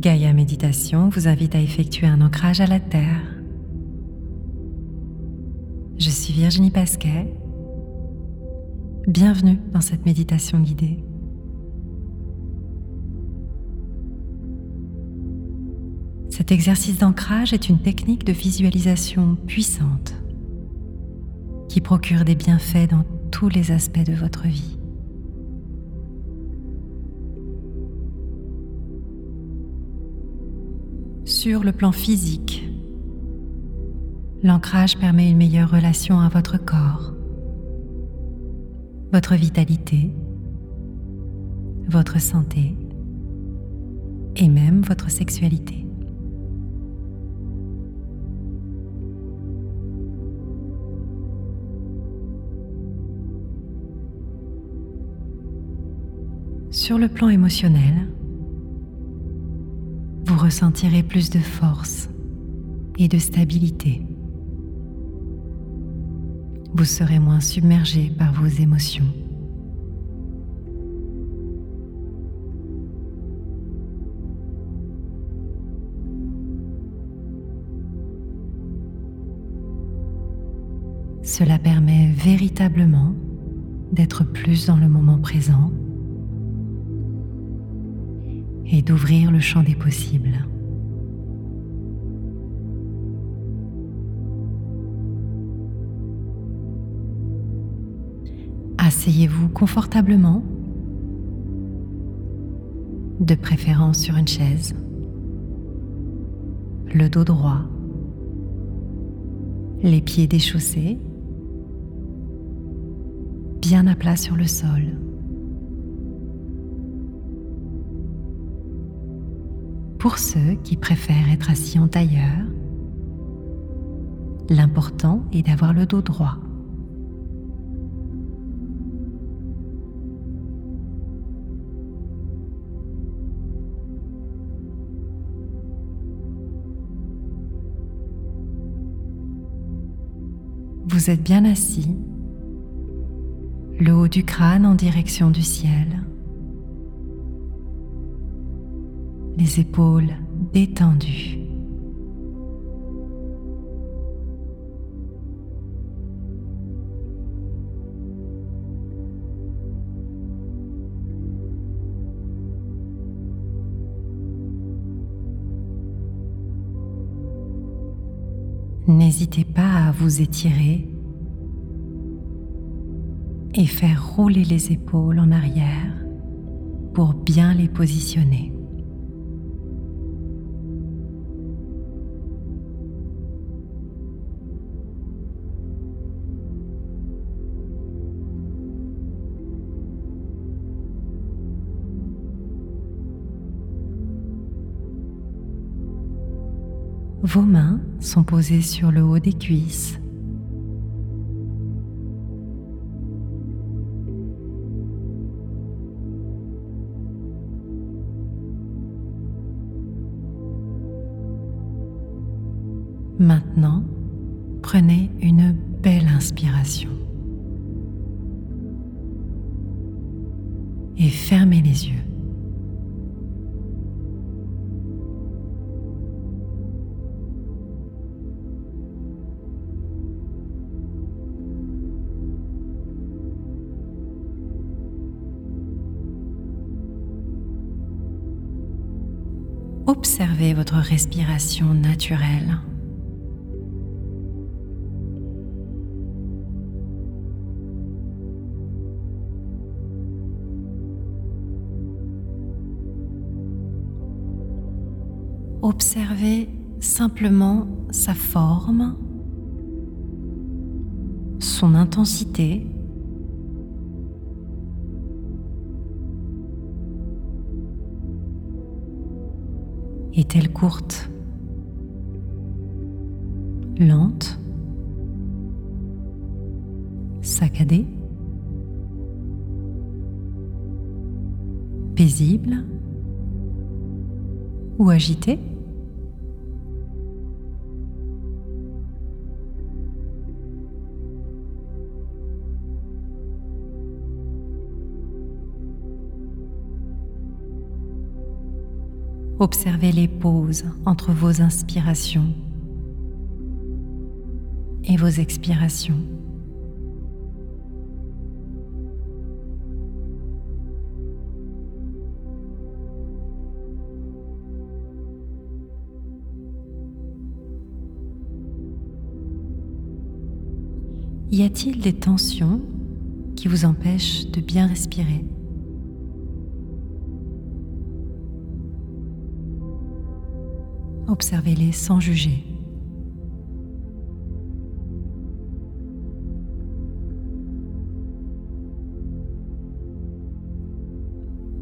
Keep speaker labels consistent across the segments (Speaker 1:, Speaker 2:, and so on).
Speaker 1: Gaïa Méditation vous invite à effectuer un ancrage à la Terre. Je suis Virginie Pasquet. Bienvenue dans cette méditation guidée. Cet exercice d'ancrage est une technique de visualisation puissante qui procure des bienfaits dans tous les aspects de votre vie. Sur le plan physique, l'ancrage permet une meilleure relation à votre corps, votre vitalité, votre santé et même votre sexualité. Sur le plan émotionnel, ressentirez plus de force et de stabilité. Vous serez moins submergé par vos émotions. Cela permet véritablement d'être plus dans le moment présent et d'ouvrir le champ des possibles. Asseyez-vous confortablement, de préférence sur une chaise, le dos droit, les pieds déchaussés, bien à plat sur le sol. Pour ceux qui préfèrent être assis en tailleur, l'important est d'avoir le dos droit. Vous êtes bien assis, le haut du crâne en direction du ciel. Les épaules détendues. N'hésitez pas à vous étirer et faire rouler les épaules en arrière pour bien les positionner. Vos mains sont posées sur le haut des cuisses. Observez votre respiration naturelle. Observez simplement sa forme, son intensité Est-elle courte? Lente? Saccadée? Paisible? Ou agitée? Observez les pauses entre vos inspirations et vos expirations. Y a-t-il des tensions qui vous empêchent de bien respirer? Observez-les sans juger.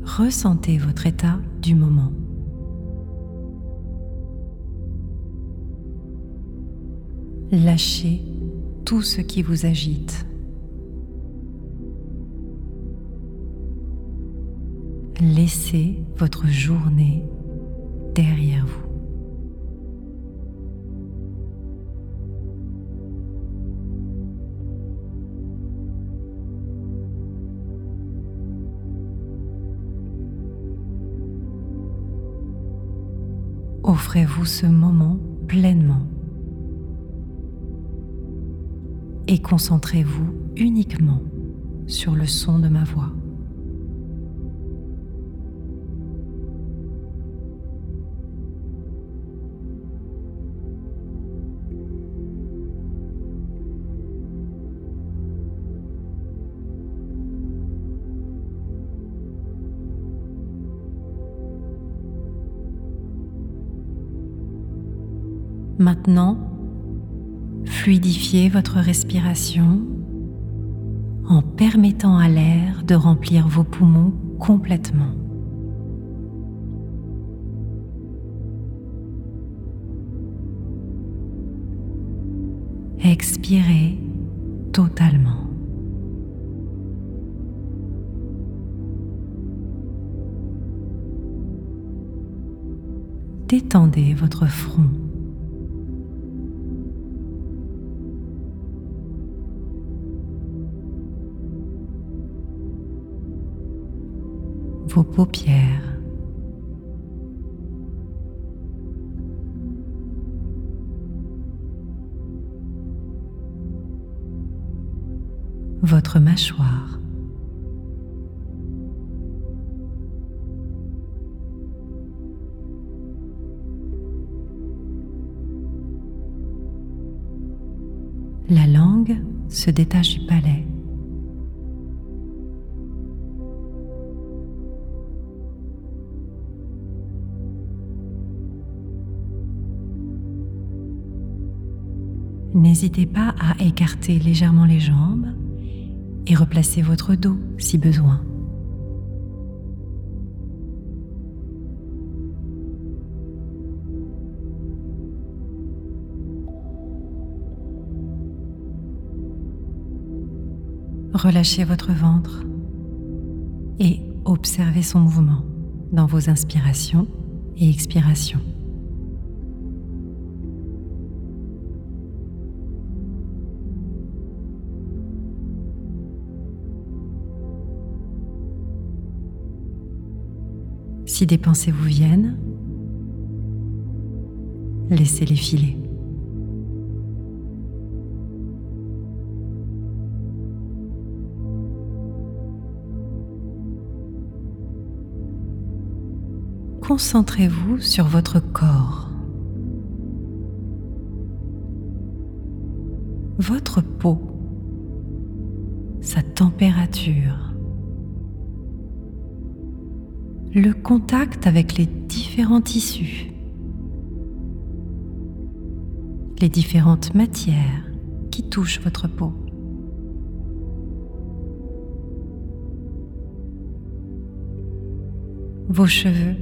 Speaker 1: Ressentez votre état du moment. Lâchez tout ce qui vous agite. Laissez votre journée derrière vous. Offrez-vous ce moment pleinement et concentrez-vous uniquement sur le son de ma voix. Maintenant, fluidifiez votre respiration en permettant à l'air de remplir vos poumons complètement. Expirez totalement. Détendez votre front. Paupières. Votre mâchoire. La langue se détache du palais. N'hésitez pas à écarter légèrement les jambes et replacer votre dos si besoin. Relâchez votre ventre et observez son mouvement dans vos inspirations et expirations. Si des pensées vous viennent, laissez-les filer. Concentrez-vous sur votre corps, votre peau, sa température le contact avec les différents tissus, les différentes matières qui touchent votre peau. Vos cheveux,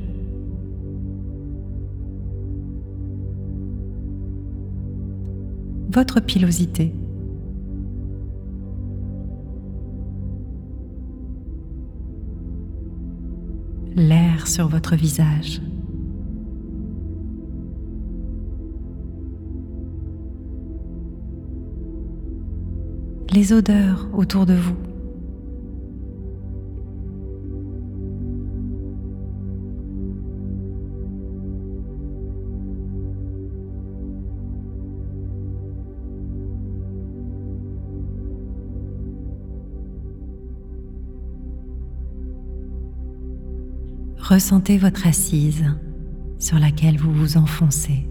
Speaker 1: votre pilosité. Sur votre visage. Les odeurs autour de vous. Ressentez votre assise sur laquelle vous vous enfoncez.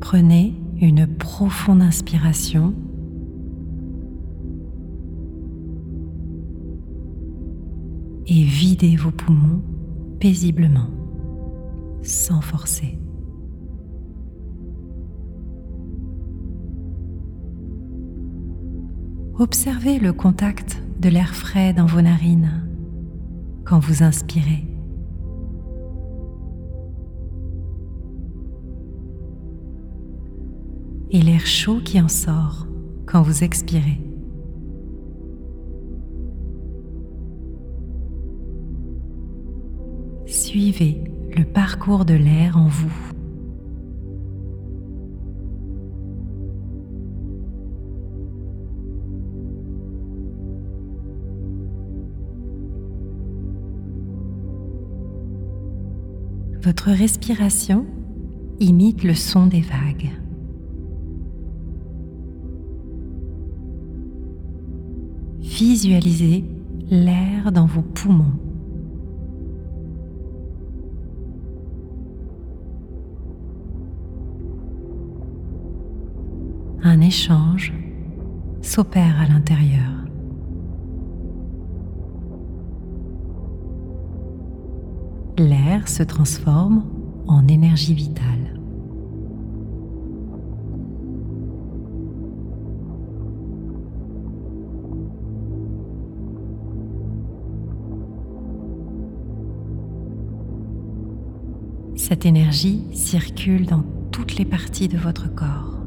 Speaker 1: Prenez inspiration. Et videz vos poumons paisiblement, sans forcer. Observez le contact de l'air frais dans vos narines quand vous inspirez. Et l'air chaud qui en sort quand vous expirez. Suivez le parcours de l'air en vous. Votre respiration imite le son des vagues. Visualisez l'air dans vos poumons. Un échange s'opère à l'intérieur. L'air se transforme en énergie vitale. Cette énergie circule dans toutes les parties de votre corps.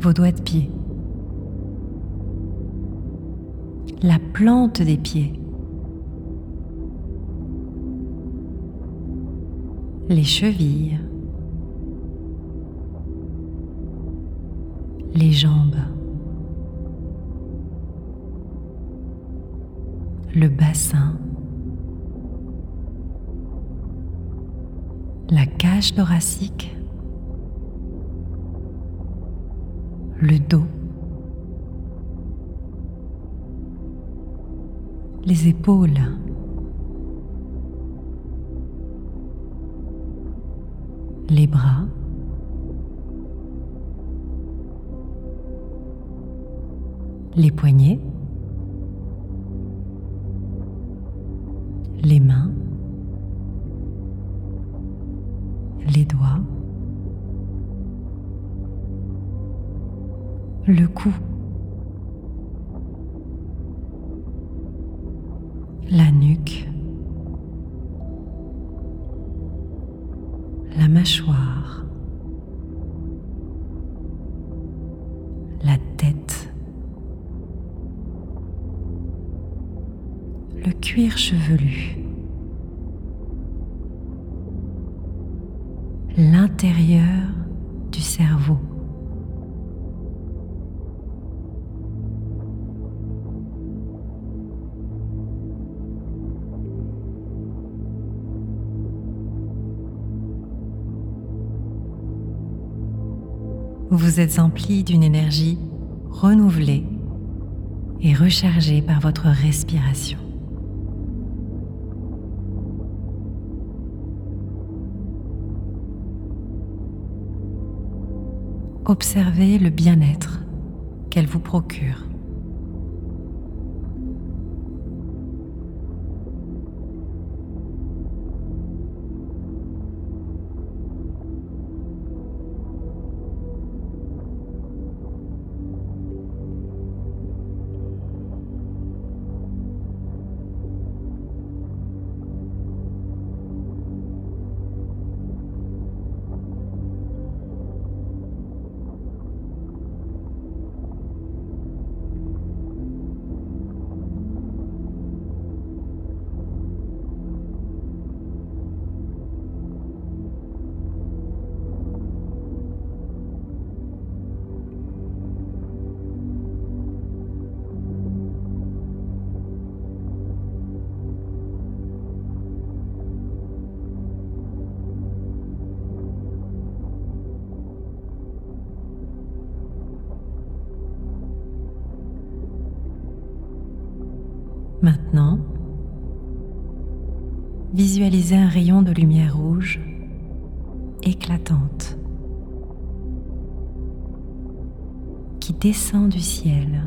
Speaker 1: Vos doigts de pied. La plante des pieds. Les chevilles. Les jambes. Le bassin, la cage thoracique, le dos, les épaules, les bras, les poignets, les mains, les doigts, le cou, la nuque, la mâchoire, la tête, le cuir chevelu. Du cerveau. Vous êtes empli d'une énergie renouvelée et rechargée par votre respiration. Observez le bien-être qu'elle vous procure. Visualisez un rayon de lumière rouge éclatante qui descend du ciel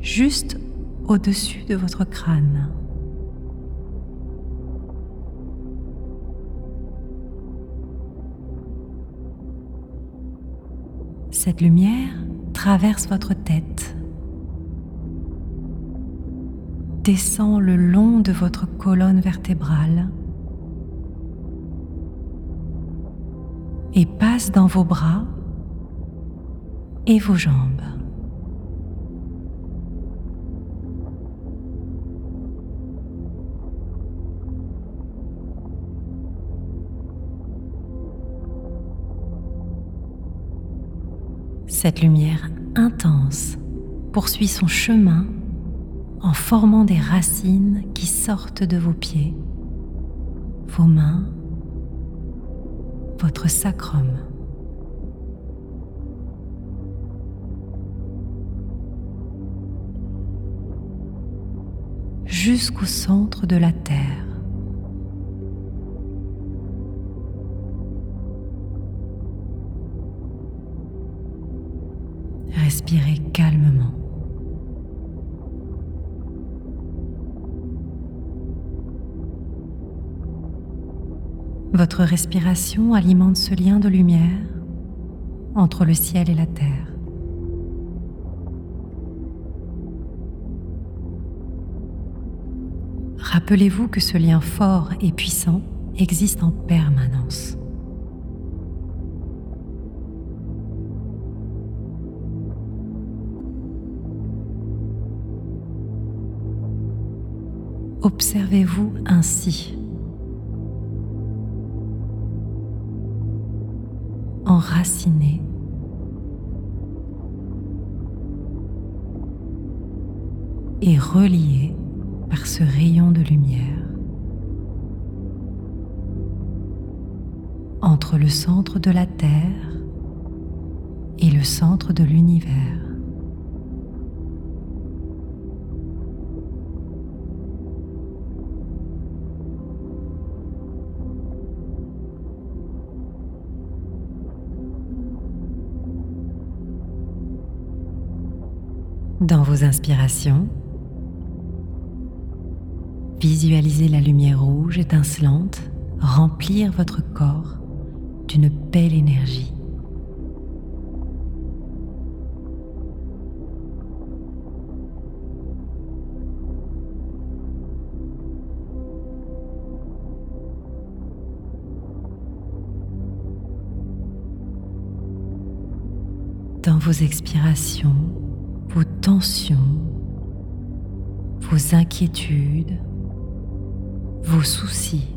Speaker 1: juste au-dessus de votre crâne. Cette lumière traverse votre tête, descend le long de votre colonne vertébrale et passe dans vos bras et vos jambes. Cette lumière intense poursuit son chemin en formant des racines qui sortent de vos pieds, vos mains, votre sacrum. jusqu'au centre de la Terre. Respirez calmement. Votre respiration alimente ce lien de lumière entre le ciel et la terre. Rappelez-vous que ce lien fort et puissant existe en permanence. Observez-vous ainsi. Enraciné. Et relié par ce rayon de lumière entre le centre de la Terre et le centre de l'univers. Dans vos inspirations, visualisez la lumière rouge étincelante remplir votre corps d'une belle énergie. Dans vos expirations, vos tensions, vos inquiétudes, vos soucis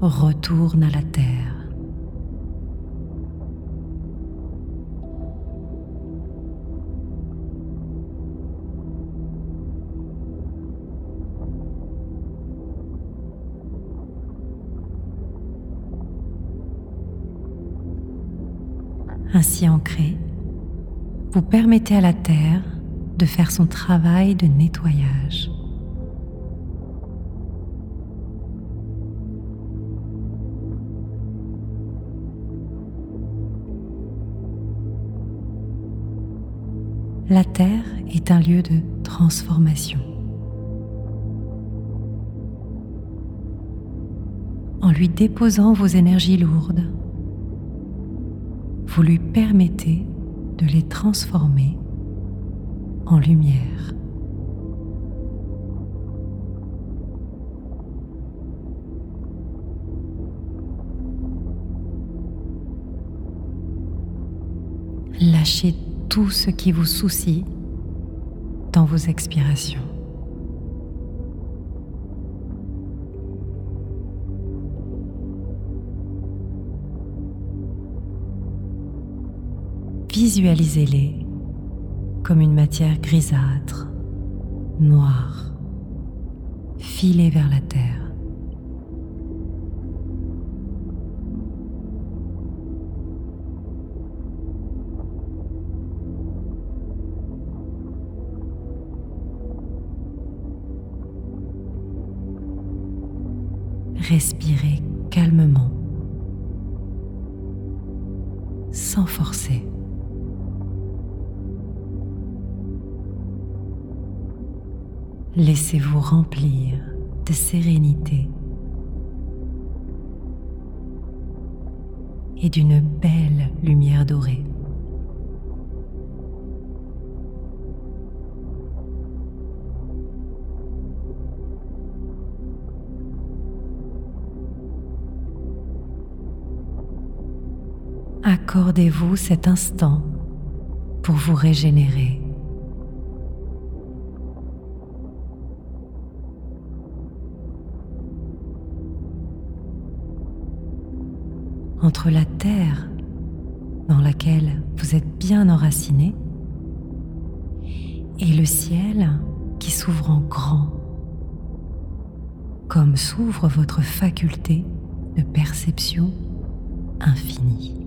Speaker 1: retournent à la terre. Ainsi ancré, vous permettez à la Terre de faire son travail de nettoyage. La Terre est un lieu de transformation. En lui déposant vos énergies lourdes, vous lui permettez de les transformer en lumière. Lâchez tout ce qui vous soucie dans vos expirations. visualisez-les comme une matière grisâtre, noire, filée vers la terre. Respirez. Laissez-vous remplir de sérénité et d'une belle lumière dorée. Accordez-vous cet instant pour vous régénérer. La terre dans laquelle vous êtes bien enraciné et le ciel qui s'ouvre en grand, comme s'ouvre votre faculté de perception infinie.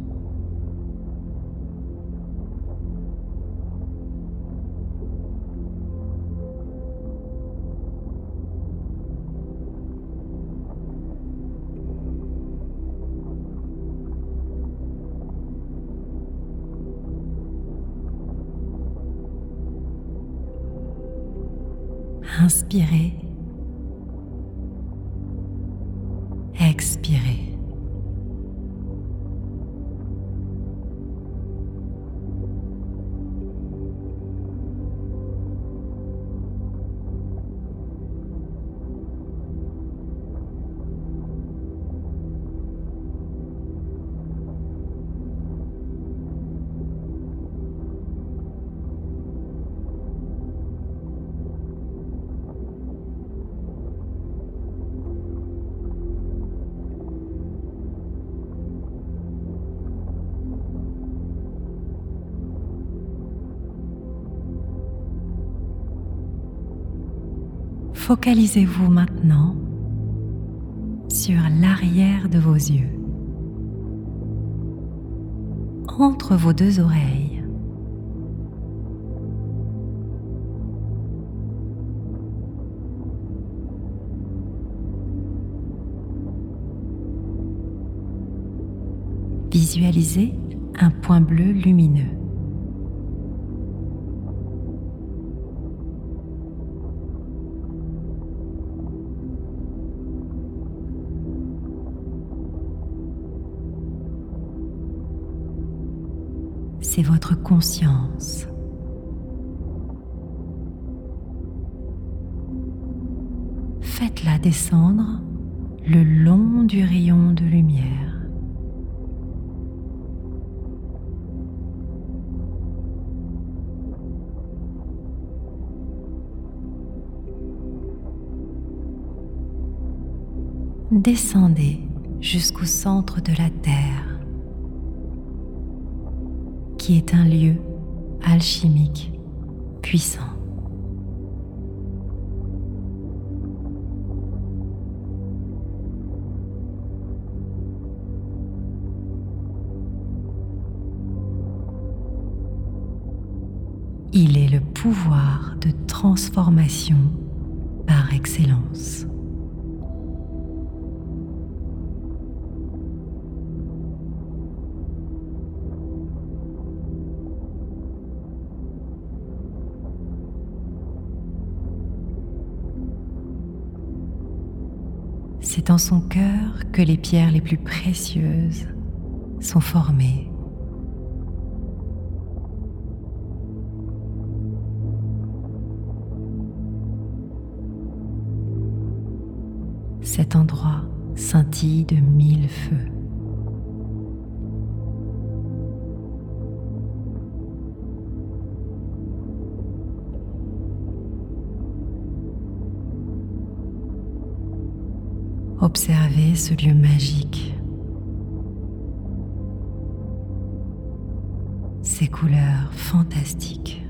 Speaker 1: Inspirez. Expirez. Focalisez-vous maintenant sur l'arrière de vos yeux, entre vos deux oreilles. Visualisez un point bleu lumineux. Votre conscience. Faites-la descendre le long du rayon de lumière. Descendez jusqu'au centre de la Terre qui est un lieu alchimique puissant. Il est le pouvoir de transformation par excellence. Dans son cœur que les pierres les plus précieuses sont formées. Cet endroit scintille de mille feux. Observez ce lieu magique, ces couleurs fantastiques.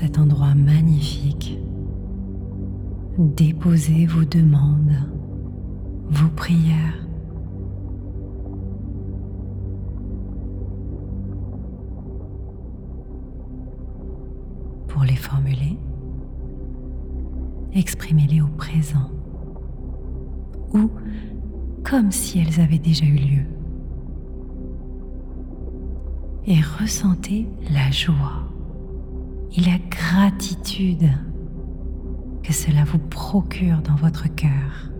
Speaker 1: Cet endroit magnifique, déposez vos demandes, vos prières. Pour les formuler, exprimez-les au présent ou comme si elles avaient déjà eu lieu. Et ressentez la joie et la gratitude que cela vous procure dans votre cœur.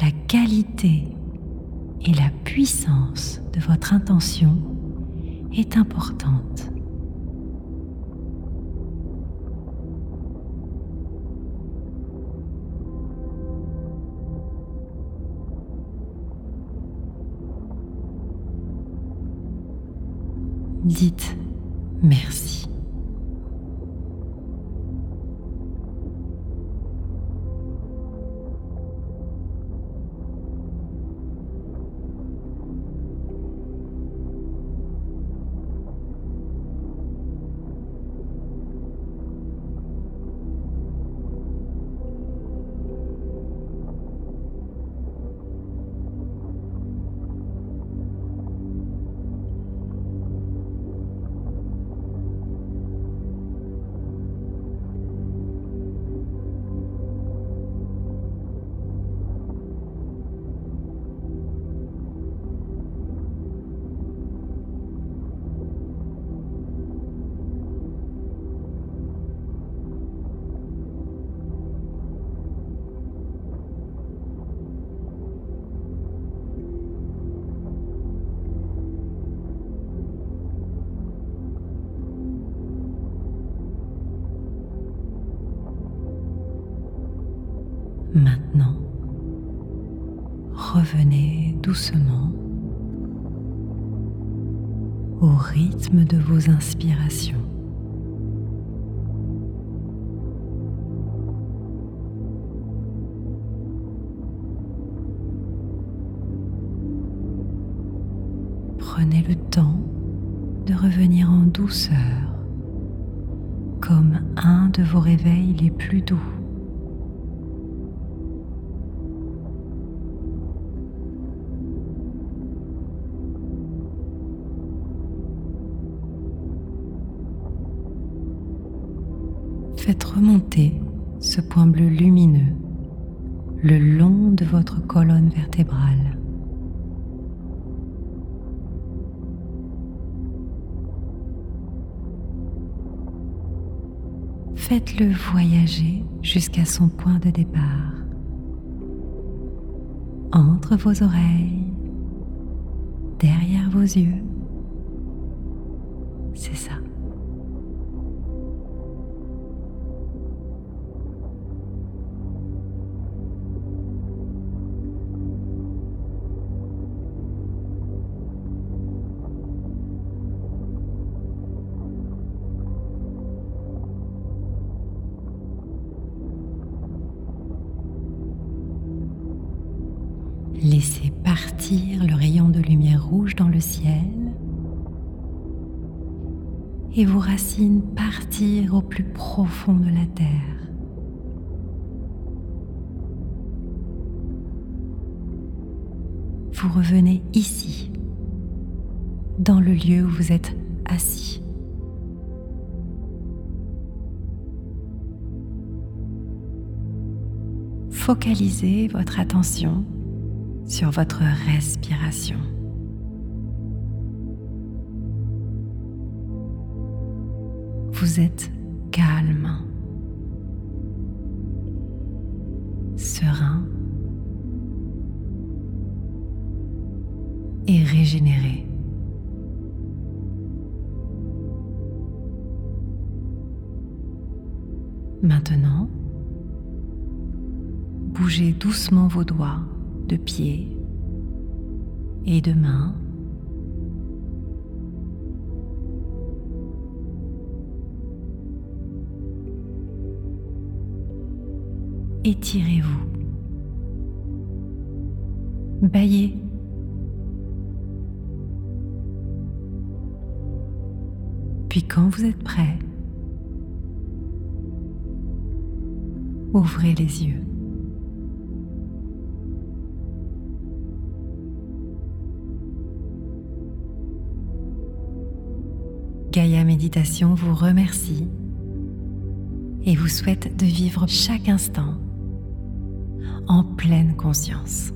Speaker 1: La qualité et la puissance de votre intention est importante. Dites Maintenant, revenez doucement au rythme de vos inspirations. Prenez le temps de revenir en douceur comme un de vos réveils les plus doux. Remonter ce point bleu lumineux le long de votre colonne vertébrale. Faites-le voyager jusqu'à son point de départ, entre vos oreilles, derrière vos yeux. Et vos racines partir au plus profond de la terre. Vous revenez ici, dans le lieu où vous êtes assis. Focalisez votre attention sur votre respiration. Vous êtes calme, serein et régénéré. Maintenant, bougez doucement vos doigts de pieds et de mains. Étirez-vous. bailler. Puis quand vous êtes prêt, ouvrez les yeux. Gaïa Méditation vous remercie et vous souhaite de vivre chaque instant en pleine conscience.